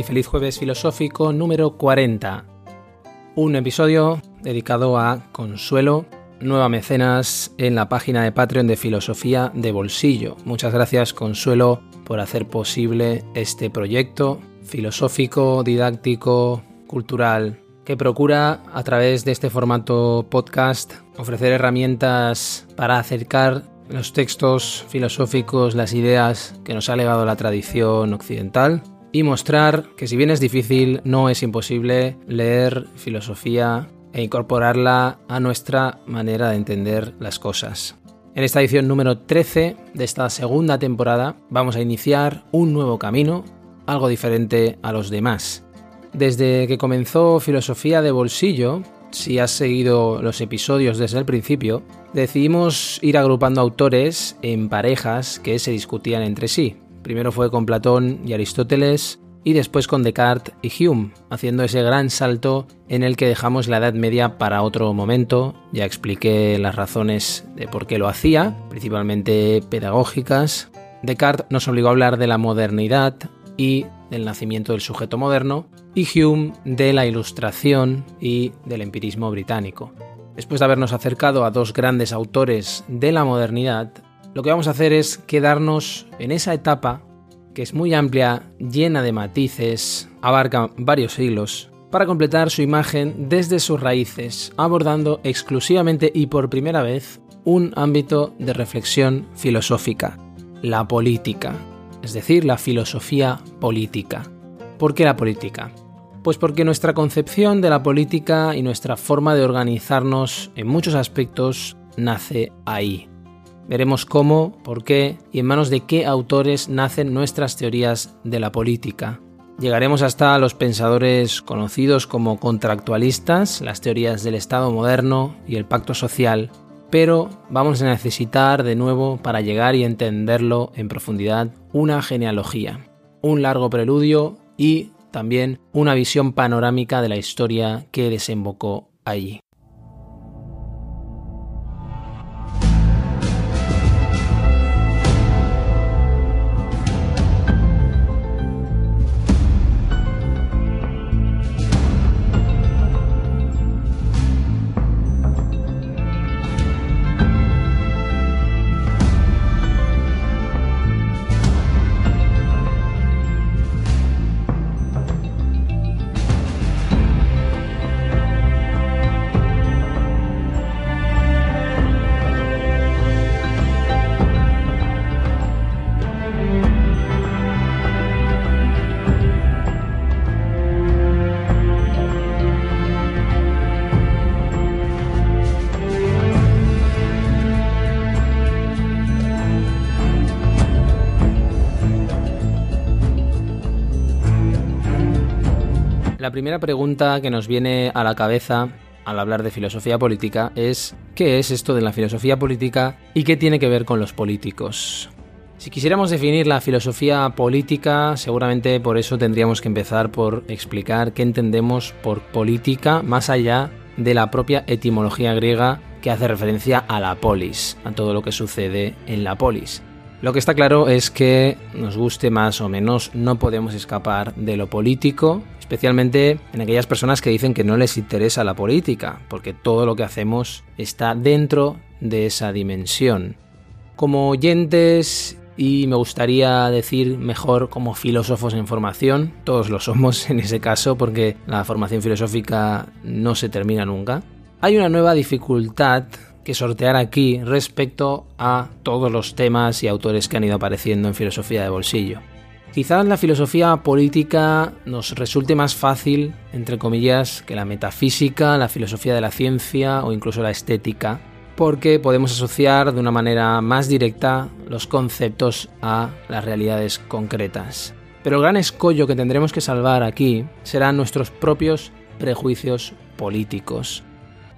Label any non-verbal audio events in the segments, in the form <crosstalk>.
Y feliz jueves filosófico número 40. Un episodio dedicado a Consuelo, nueva mecenas en la página de Patreon de Filosofía de Bolsillo. Muchas gracias Consuelo por hacer posible este proyecto filosófico, didáctico, cultural, que procura a través de este formato podcast ofrecer herramientas para acercar los textos filosóficos, las ideas que nos ha legado la tradición occidental y mostrar que si bien es difícil, no es imposible leer filosofía e incorporarla a nuestra manera de entender las cosas. En esta edición número 13 de esta segunda temporada vamos a iniciar un nuevo camino, algo diferente a los demás. Desde que comenzó Filosofía de Bolsillo, si has seguido los episodios desde el principio, decidimos ir agrupando autores en parejas que se discutían entre sí. Primero fue con Platón y Aristóteles y después con Descartes y Hume, haciendo ese gran salto en el que dejamos la Edad Media para otro momento. Ya expliqué las razones de por qué lo hacía, principalmente pedagógicas. Descartes nos obligó a hablar de la modernidad y del nacimiento del sujeto moderno, y Hume de la Ilustración y del empirismo británico. Después de habernos acercado a dos grandes autores de la modernidad, lo que vamos a hacer es quedarnos en esa etapa que es muy amplia, llena de matices, abarca varios siglos, para completar su imagen desde sus raíces, abordando exclusivamente y por primera vez un ámbito de reflexión filosófica, la política, es decir, la filosofía política. ¿Por qué la política? Pues porque nuestra concepción de la política y nuestra forma de organizarnos en muchos aspectos nace ahí. Veremos cómo, por qué y en manos de qué autores nacen nuestras teorías de la política. Llegaremos hasta los pensadores conocidos como contractualistas, las teorías del Estado moderno y el pacto social, pero vamos a necesitar de nuevo para llegar y entenderlo en profundidad una genealogía, un largo preludio y también una visión panorámica de la historia que desembocó allí. La primera pregunta que nos viene a la cabeza al hablar de filosofía política es ¿qué es esto de la filosofía política y qué tiene que ver con los políticos? Si quisiéramos definir la filosofía política, seguramente por eso tendríamos que empezar por explicar qué entendemos por política más allá de la propia etimología griega que hace referencia a la polis, a todo lo que sucede en la polis. Lo que está claro es que, nos guste más o menos, no podemos escapar de lo político, especialmente en aquellas personas que dicen que no les interesa la política, porque todo lo que hacemos está dentro de esa dimensión. Como oyentes y me gustaría decir mejor como filósofos en formación, todos lo somos <laughs> en ese caso porque la formación filosófica no se termina nunca, hay una nueva dificultad que sortear aquí respecto a todos los temas y autores que han ido apareciendo en filosofía de bolsillo. Quizás la filosofía política nos resulte más fácil, entre comillas, que la metafísica, la filosofía de la ciencia o incluso la estética, porque podemos asociar de una manera más directa los conceptos a las realidades concretas. Pero el gran escollo que tendremos que salvar aquí serán nuestros propios prejuicios políticos.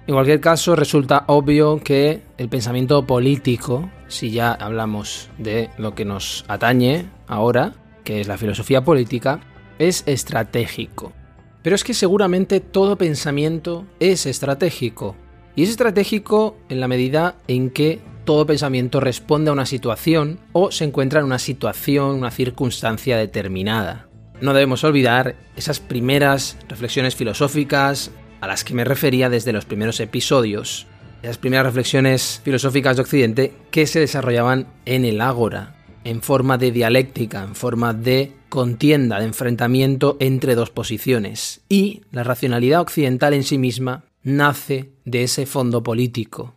En cualquier caso, resulta obvio que el pensamiento político, si ya hablamos de lo que nos atañe ahora, que es la filosofía política, es estratégico. Pero es que seguramente todo pensamiento es estratégico. Y es estratégico en la medida en que todo pensamiento responde a una situación o se encuentra en una situación, una circunstancia determinada. No debemos olvidar esas primeras reflexiones filosóficas a las que me refería desde los primeros episodios, esas primeras reflexiones filosóficas de Occidente que se desarrollaban en el ágora, en forma de dialéctica, en forma de contienda, de enfrentamiento entre dos posiciones. Y la racionalidad occidental en sí misma nace de ese fondo político.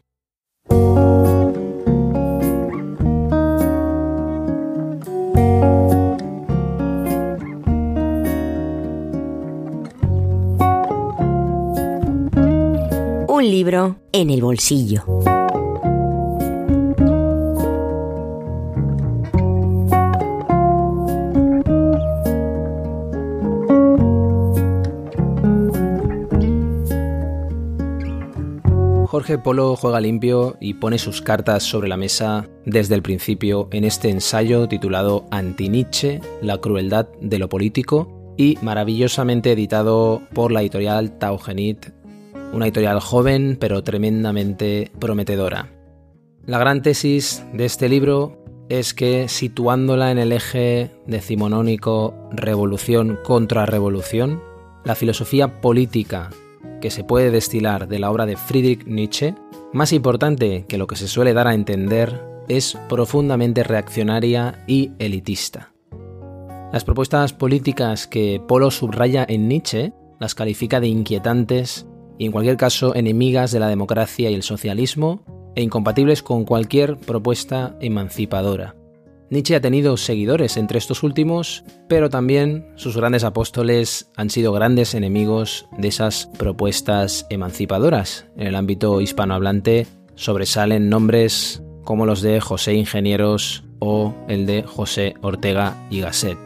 Libro en el bolsillo. Jorge Polo juega limpio y pone sus cartas sobre la mesa desde el principio en este ensayo titulado Anti-Nietzsche, la crueldad de lo político y maravillosamente editado por la editorial Taugenit, una editorial joven pero tremendamente prometedora. La gran tesis de este libro es que situándola en el eje decimonónico revolución contra revolución, la filosofía política que se puede destilar de la obra de Friedrich Nietzsche, más importante que lo que se suele dar a entender, es profundamente reaccionaria y elitista. Las propuestas políticas que Polo subraya en Nietzsche las califica de inquietantes y en cualquier caso enemigas de la democracia y el socialismo e incompatibles con cualquier propuesta emancipadora. Nietzsche ha tenido seguidores entre estos últimos, pero también sus grandes apóstoles han sido grandes enemigos de esas propuestas emancipadoras. En el ámbito hispanohablante sobresalen nombres como los de José Ingenieros o el de José Ortega y Gasset.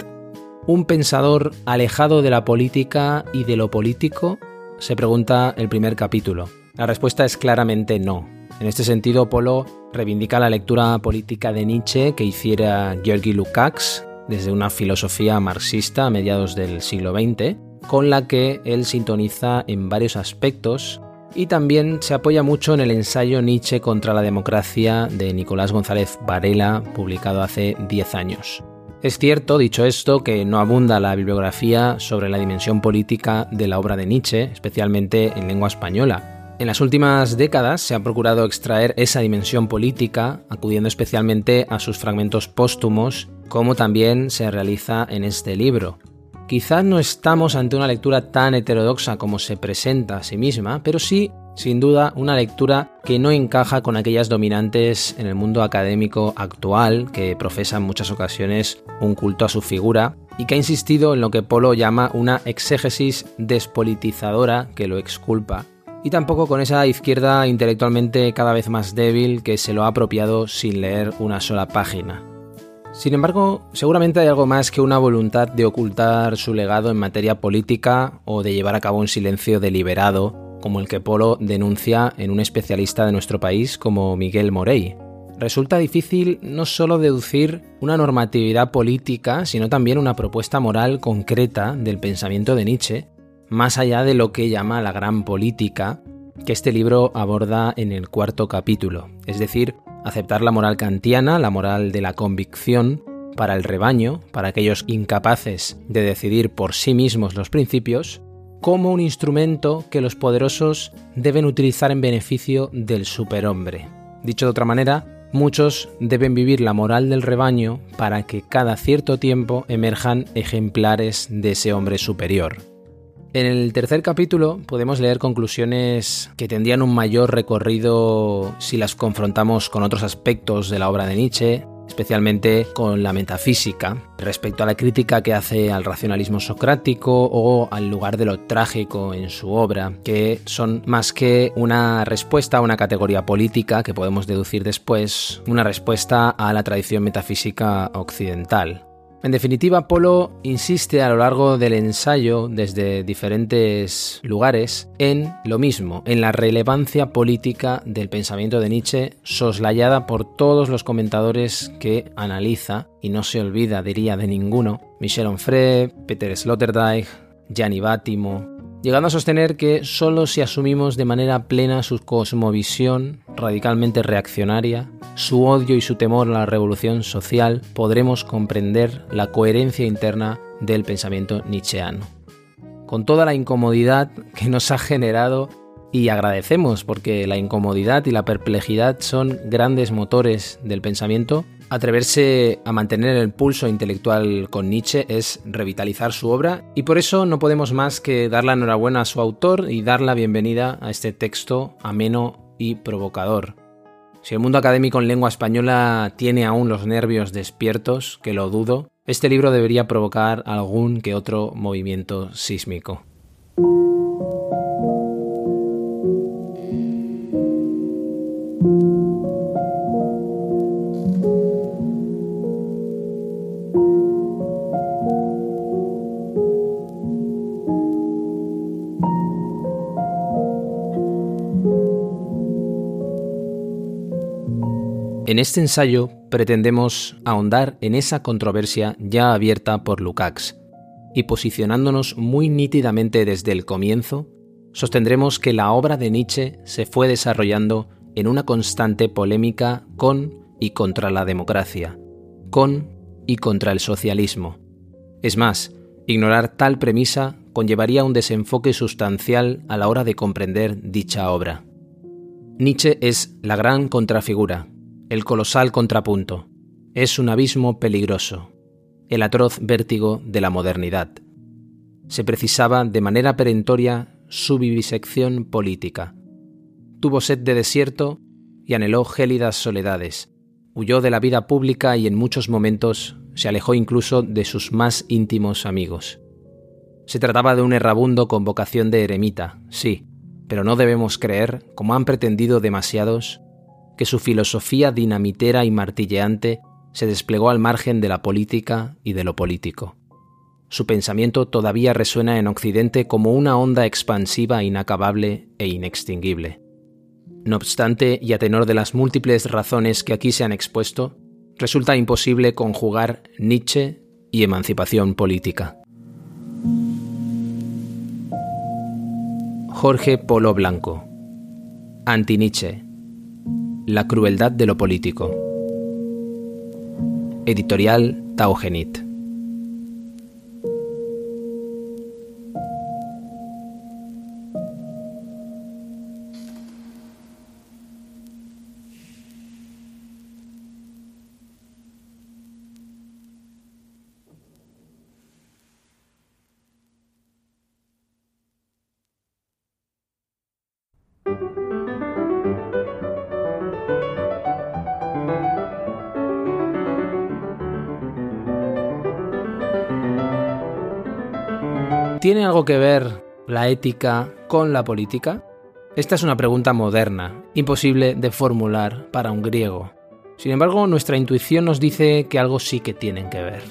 ¿Un pensador alejado de la política y de lo político? Se pregunta el primer capítulo. La respuesta es claramente no. En este sentido, Polo reivindica la lectura política de Nietzsche que hiciera Georgi Lukács desde una filosofía marxista a mediados del siglo XX, con la que él sintoniza en varios aspectos y también se apoya mucho en el ensayo Nietzsche contra la democracia de Nicolás González Varela, publicado hace 10 años. Es cierto, dicho esto, que no abunda la bibliografía sobre la dimensión política de la obra de Nietzsche, especialmente en lengua española, en las últimas décadas se ha procurado extraer esa dimensión política, acudiendo especialmente a sus fragmentos póstumos, como también se realiza en este libro. Quizás no estamos ante una lectura tan heterodoxa como se presenta a sí misma, pero sí, sin duda, una lectura que no encaja con aquellas dominantes en el mundo académico actual que profesa en muchas ocasiones un culto a su figura y que ha insistido en lo que Polo llama una exégesis despolitizadora que lo exculpa y tampoco con esa izquierda intelectualmente cada vez más débil que se lo ha apropiado sin leer una sola página. Sin embargo, seguramente hay algo más que una voluntad de ocultar su legado en materia política o de llevar a cabo un silencio deliberado, como el que Polo denuncia en un especialista de nuestro país como Miguel Morey. Resulta difícil no solo deducir una normatividad política, sino también una propuesta moral concreta del pensamiento de Nietzsche, más allá de lo que llama la gran política que este libro aborda en el cuarto capítulo, es decir, aceptar la moral kantiana, la moral de la convicción, para el rebaño, para aquellos incapaces de decidir por sí mismos los principios, como un instrumento que los poderosos deben utilizar en beneficio del superhombre. Dicho de otra manera, muchos deben vivir la moral del rebaño para que cada cierto tiempo emerjan ejemplares de ese hombre superior. En el tercer capítulo podemos leer conclusiones que tendrían un mayor recorrido si las confrontamos con otros aspectos de la obra de Nietzsche, especialmente con la metafísica, respecto a la crítica que hace al racionalismo socrático o al lugar de lo trágico en su obra, que son más que una respuesta a una categoría política que podemos deducir después, una respuesta a la tradición metafísica occidental. En definitiva, Polo insiste a lo largo del ensayo, desde diferentes lugares, en lo mismo, en la relevancia política del pensamiento de Nietzsche, soslayada por todos los comentadores que analiza, y no se olvida, diría, de ninguno, Michel Onfray, Peter Sloterdijk, Gianni Battimo, llegando a sostener que solo si asumimos de manera plena su cosmovisión radicalmente reaccionaria, su odio y su temor a la revolución social, podremos comprender la coherencia interna del pensamiento nietzscheano. Con toda la incomodidad que nos ha generado y agradecemos porque la incomodidad y la perplejidad son grandes motores del pensamiento, Atreverse a mantener el pulso intelectual con Nietzsche es revitalizar su obra y por eso no podemos más que dar la enhorabuena a su autor y dar la bienvenida a este texto ameno y provocador. Si el mundo académico en lengua española tiene aún los nervios despiertos, que lo dudo, este libro debería provocar algún que otro movimiento sísmico. En este ensayo pretendemos ahondar en esa controversia ya abierta por Lukács y posicionándonos muy nítidamente desde el comienzo, sostendremos que la obra de Nietzsche se fue desarrollando en una constante polémica con y contra la democracia, con y contra el socialismo. Es más, ignorar tal premisa conllevaría un desenfoque sustancial a la hora de comprender dicha obra. Nietzsche es la gran contrafigura, el colosal contrapunto. Es un abismo peligroso, el atroz vértigo de la modernidad. Se precisaba de manera perentoria su vivisección política. Tuvo sed de desierto y anheló gélidas soledades. Huyó de la vida pública y en muchos momentos se alejó incluso de sus más íntimos amigos. Se trataba de un errabundo con vocación de eremita, sí, pero no debemos creer, como han pretendido demasiados, que su filosofía dinamitera y martilleante se desplegó al margen de la política y de lo político. Su pensamiento todavía resuena en Occidente como una onda expansiva inacabable e inextinguible. No obstante, y a tenor de las múltiples razones que aquí se han expuesto, resulta imposible conjugar Nietzsche y emancipación política. Jorge Polo Blanco Anti-Nietzsche la crueldad de lo político. Editorial Taugenit. ¿Tiene algo que ver la ética con la política? Esta es una pregunta moderna, imposible de formular para un griego. Sin embargo, nuestra intuición nos dice que algo sí que tienen que ver.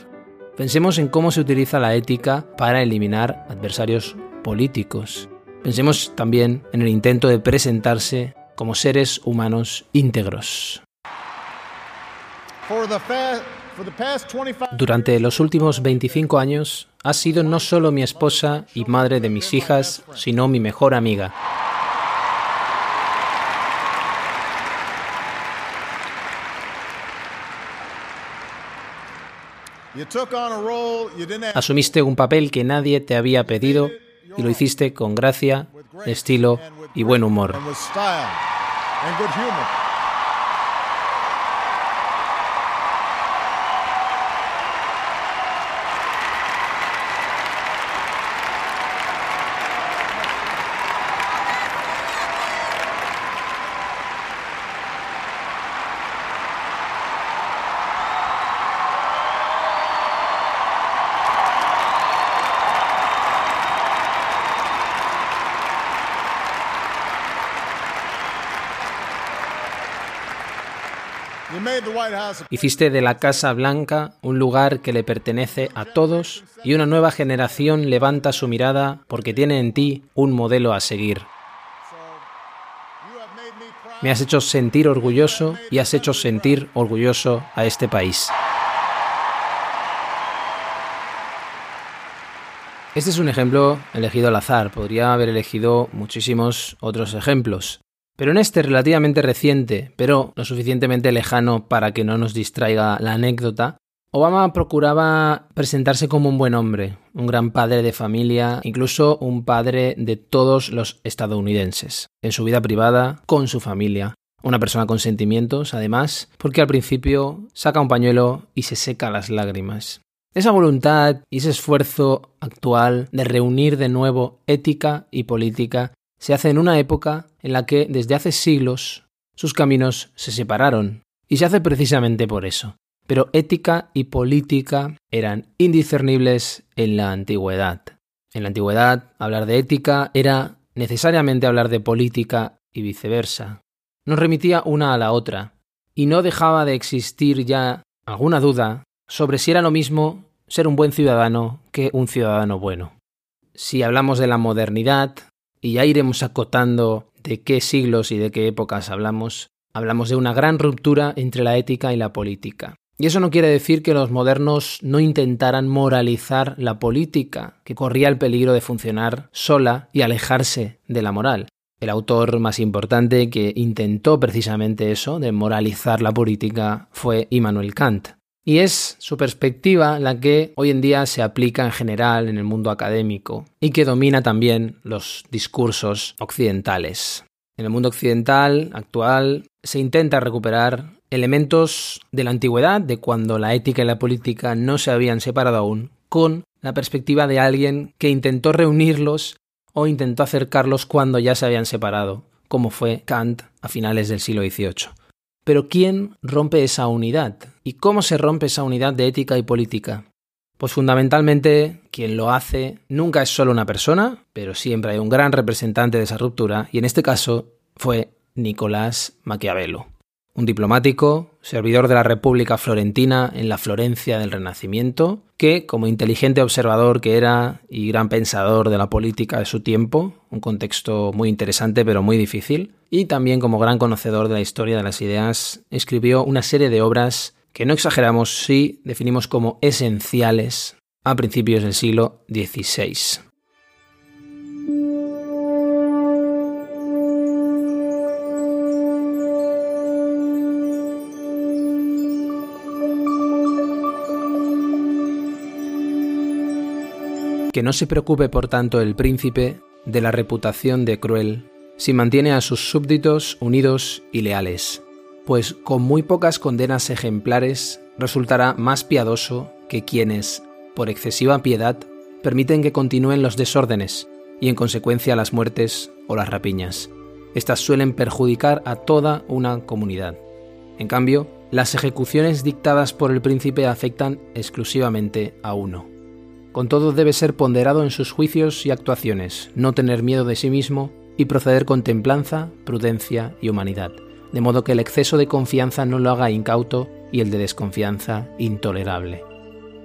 Pensemos en cómo se utiliza la ética para eliminar adversarios políticos. Pensemos también en el intento de presentarse como seres humanos íntegros. Durante los últimos 25 años, ha sido no solo mi esposa y madre de mis hijas, sino mi mejor amiga. Asumiste un papel que nadie te había pedido y lo hiciste con gracia, estilo y buen humor. Hiciste de la Casa Blanca un lugar que le pertenece a todos y una nueva generación levanta su mirada porque tiene en ti un modelo a seguir. Me has hecho sentir orgulloso y has hecho sentir orgulloso a este país. Este es un ejemplo elegido al azar, podría haber elegido muchísimos otros ejemplos. Pero en este relativamente reciente, pero lo suficientemente lejano para que no nos distraiga la anécdota, Obama procuraba presentarse como un buen hombre, un gran padre de familia, incluso un padre de todos los estadounidenses, en su vida privada, con su familia. Una persona con sentimientos, además, porque al principio saca un pañuelo y se seca las lágrimas. Esa voluntad y ese esfuerzo actual de reunir de nuevo ética y política se hace en una época en la que desde hace siglos sus caminos se separaron, y se hace precisamente por eso, pero ética y política eran indiscernibles en la antigüedad. En la antigüedad, hablar de ética era necesariamente hablar de política y viceversa. Nos remitía una a la otra, y no dejaba de existir ya alguna duda sobre si era lo mismo ser un buen ciudadano que un ciudadano bueno. Si hablamos de la modernidad, y ya iremos acotando de qué siglos y de qué épocas hablamos, hablamos de una gran ruptura entre la ética y la política. Y eso no quiere decir que los modernos no intentaran moralizar la política, que corría el peligro de funcionar sola y alejarse de la moral. El autor más importante que intentó precisamente eso, de moralizar la política, fue Immanuel Kant. Y es su perspectiva la que hoy en día se aplica en general en el mundo académico y que domina también los discursos occidentales. En el mundo occidental actual se intenta recuperar elementos de la antigüedad, de cuando la ética y la política no se habían separado aún, con la perspectiva de alguien que intentó reunirlos o intentó acercarlos cuando ya se habían separado, como fue Kant a finales del siglo XVIII. Pero ¿quién rompe esa unidad? ¿Y cómo se rompe esa unidad de ética y política? Pues fundamentalmente quien lo hace nunca es solo una persona, pero siempre hay un gran representante de esa ruptura, y en este caso fue Nicolás Maquiavelo un diplomático, servidor de la República Florentina en la Florencia del Renacimiento, que, como inteligente observador que era y gran pensador de la política de su tiempo, un contexto muy interesante pero muy difícil, y también como gran conocedor de la historia de las ideas, escribió una serie de obras que no exageramos si definimos como esenciales a principios del siglo XVI. Que no se preocupe por tanto el príncipe de la reputación de cruel, si mantiene a sus súbditos unidos y leales, pues con muy pocas condenas ejemplares resultará más piadoso que quienes, por excesiva piedad, permiten que continúen los desórdenes y en consecuencia las muertes o las rapiñas. Estas suelen perjudicar a toda una comunidad. En cambio, las ejecuciones dictadas por el príncipe afectan exclusivamente a uno. Con todo debe ser ponderado en sus juicios y actuaciones, no tener miedo de sí mismo y proceder con templanza, prudencia y humanidad, de modo que el exceso de confianza no lo haga incauto y el de desconfianza intolerable.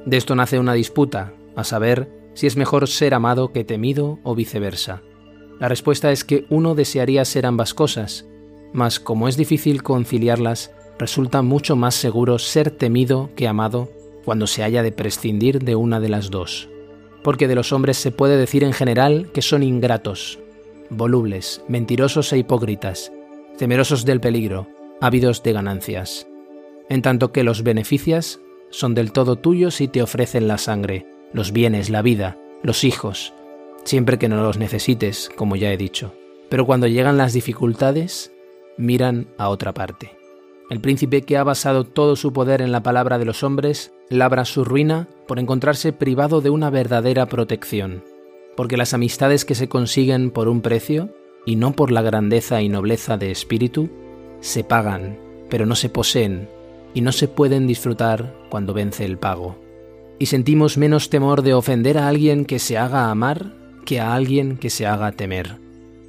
De esto nace una disputa, a saber si es mejor ser amado que temido o viceversa. La respuesta es que uno desearía ser ambas cosas, mas como es difícil conciliarlas, resulta mucho más seguro ser temido que amado cuando se haya de prescindir de una de las dos. Porque de los hombres se puede decir en general que son ingratos, volubles, mentirosos e hipócritas, temerosos del peligro, ávidos de ganancias. En tanto que los beneficias son del todo tuyos y te ofrecen la sangre, los bienes, la vida, los hijos, siempre que no los necesites, como ya he dicho. Pero cuando llegan las dificultades, miran a otra parte. El príncipe que ha basado todo su poder en la palabra de los hombres labra su ruina por encontrarse privado de una verdadera protección, porque las amistades que se consiguen por un precio, y no por la grandeza y nobleza de espíritu, se pagan, pero no se poseen, y no se pueden disfrutar cuando vence el pago. Y sentimos menos temor de ofender a alguien que se haga amar que a alguien que se haga temer,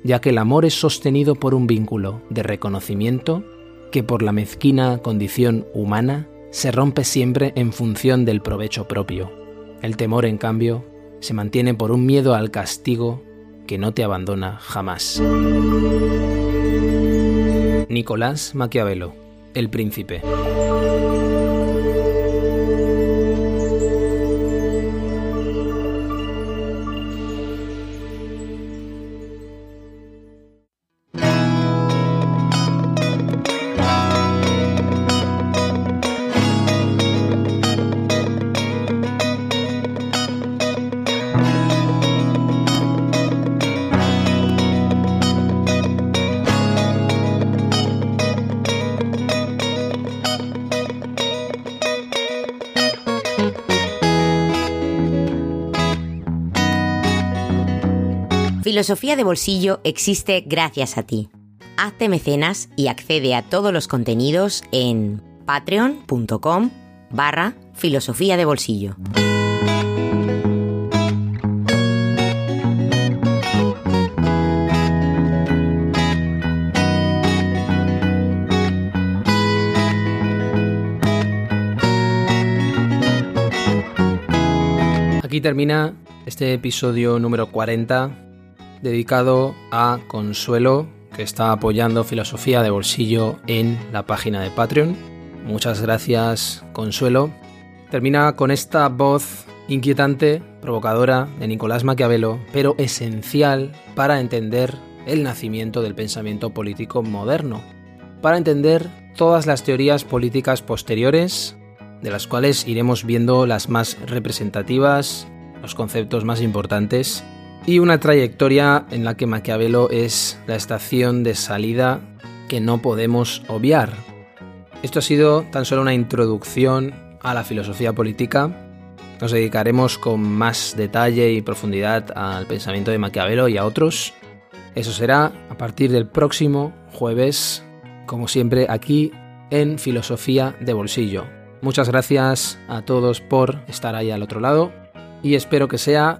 ya que el amor es sostenido por un vínculo de reconocimiento que por la mezquina condición humana se rompe siempre en función del provecho propio. El temor, en cambio, se mantiene por un miedo al castigo que no te abandona jamás. Nicolás Maquiavelo, El Príncipe. Filosofía de Bolsillo existe gracias a ti. Hazte mecenas y accede a todos los contenidos en patreon.com barra filosofía de bolsillo. Aquí termina este episodio número 40 dedicado a Consuelo, que está apoyando Filosofía de Bolsillo en la página de Patreon. Muchas gracias, Consuelo. Termina con esta voz inquietante, provocadora de Nicolás Maquiavelo, pero esencial para entender el nacimiento del pensamiento político moderno, para entender todas las teorías políticas posteriores, de las cuales iremos viendo las más representativas, los conceptos más importantes y una trayectoria en la que Maquiavelo es la estación de salida que no podemos obviar. Esto ha sido tan solo una introducción a la filosofía política. Nos dedicaremos con más detalle y profundidad al pensamiento de Maquiavelo y a otros. Eso será a partir del próximo jueves, como siempre aquí en Filosofía de Bolsillo. Muchas gracias a todos por estar ahí al otro lado y espero que sea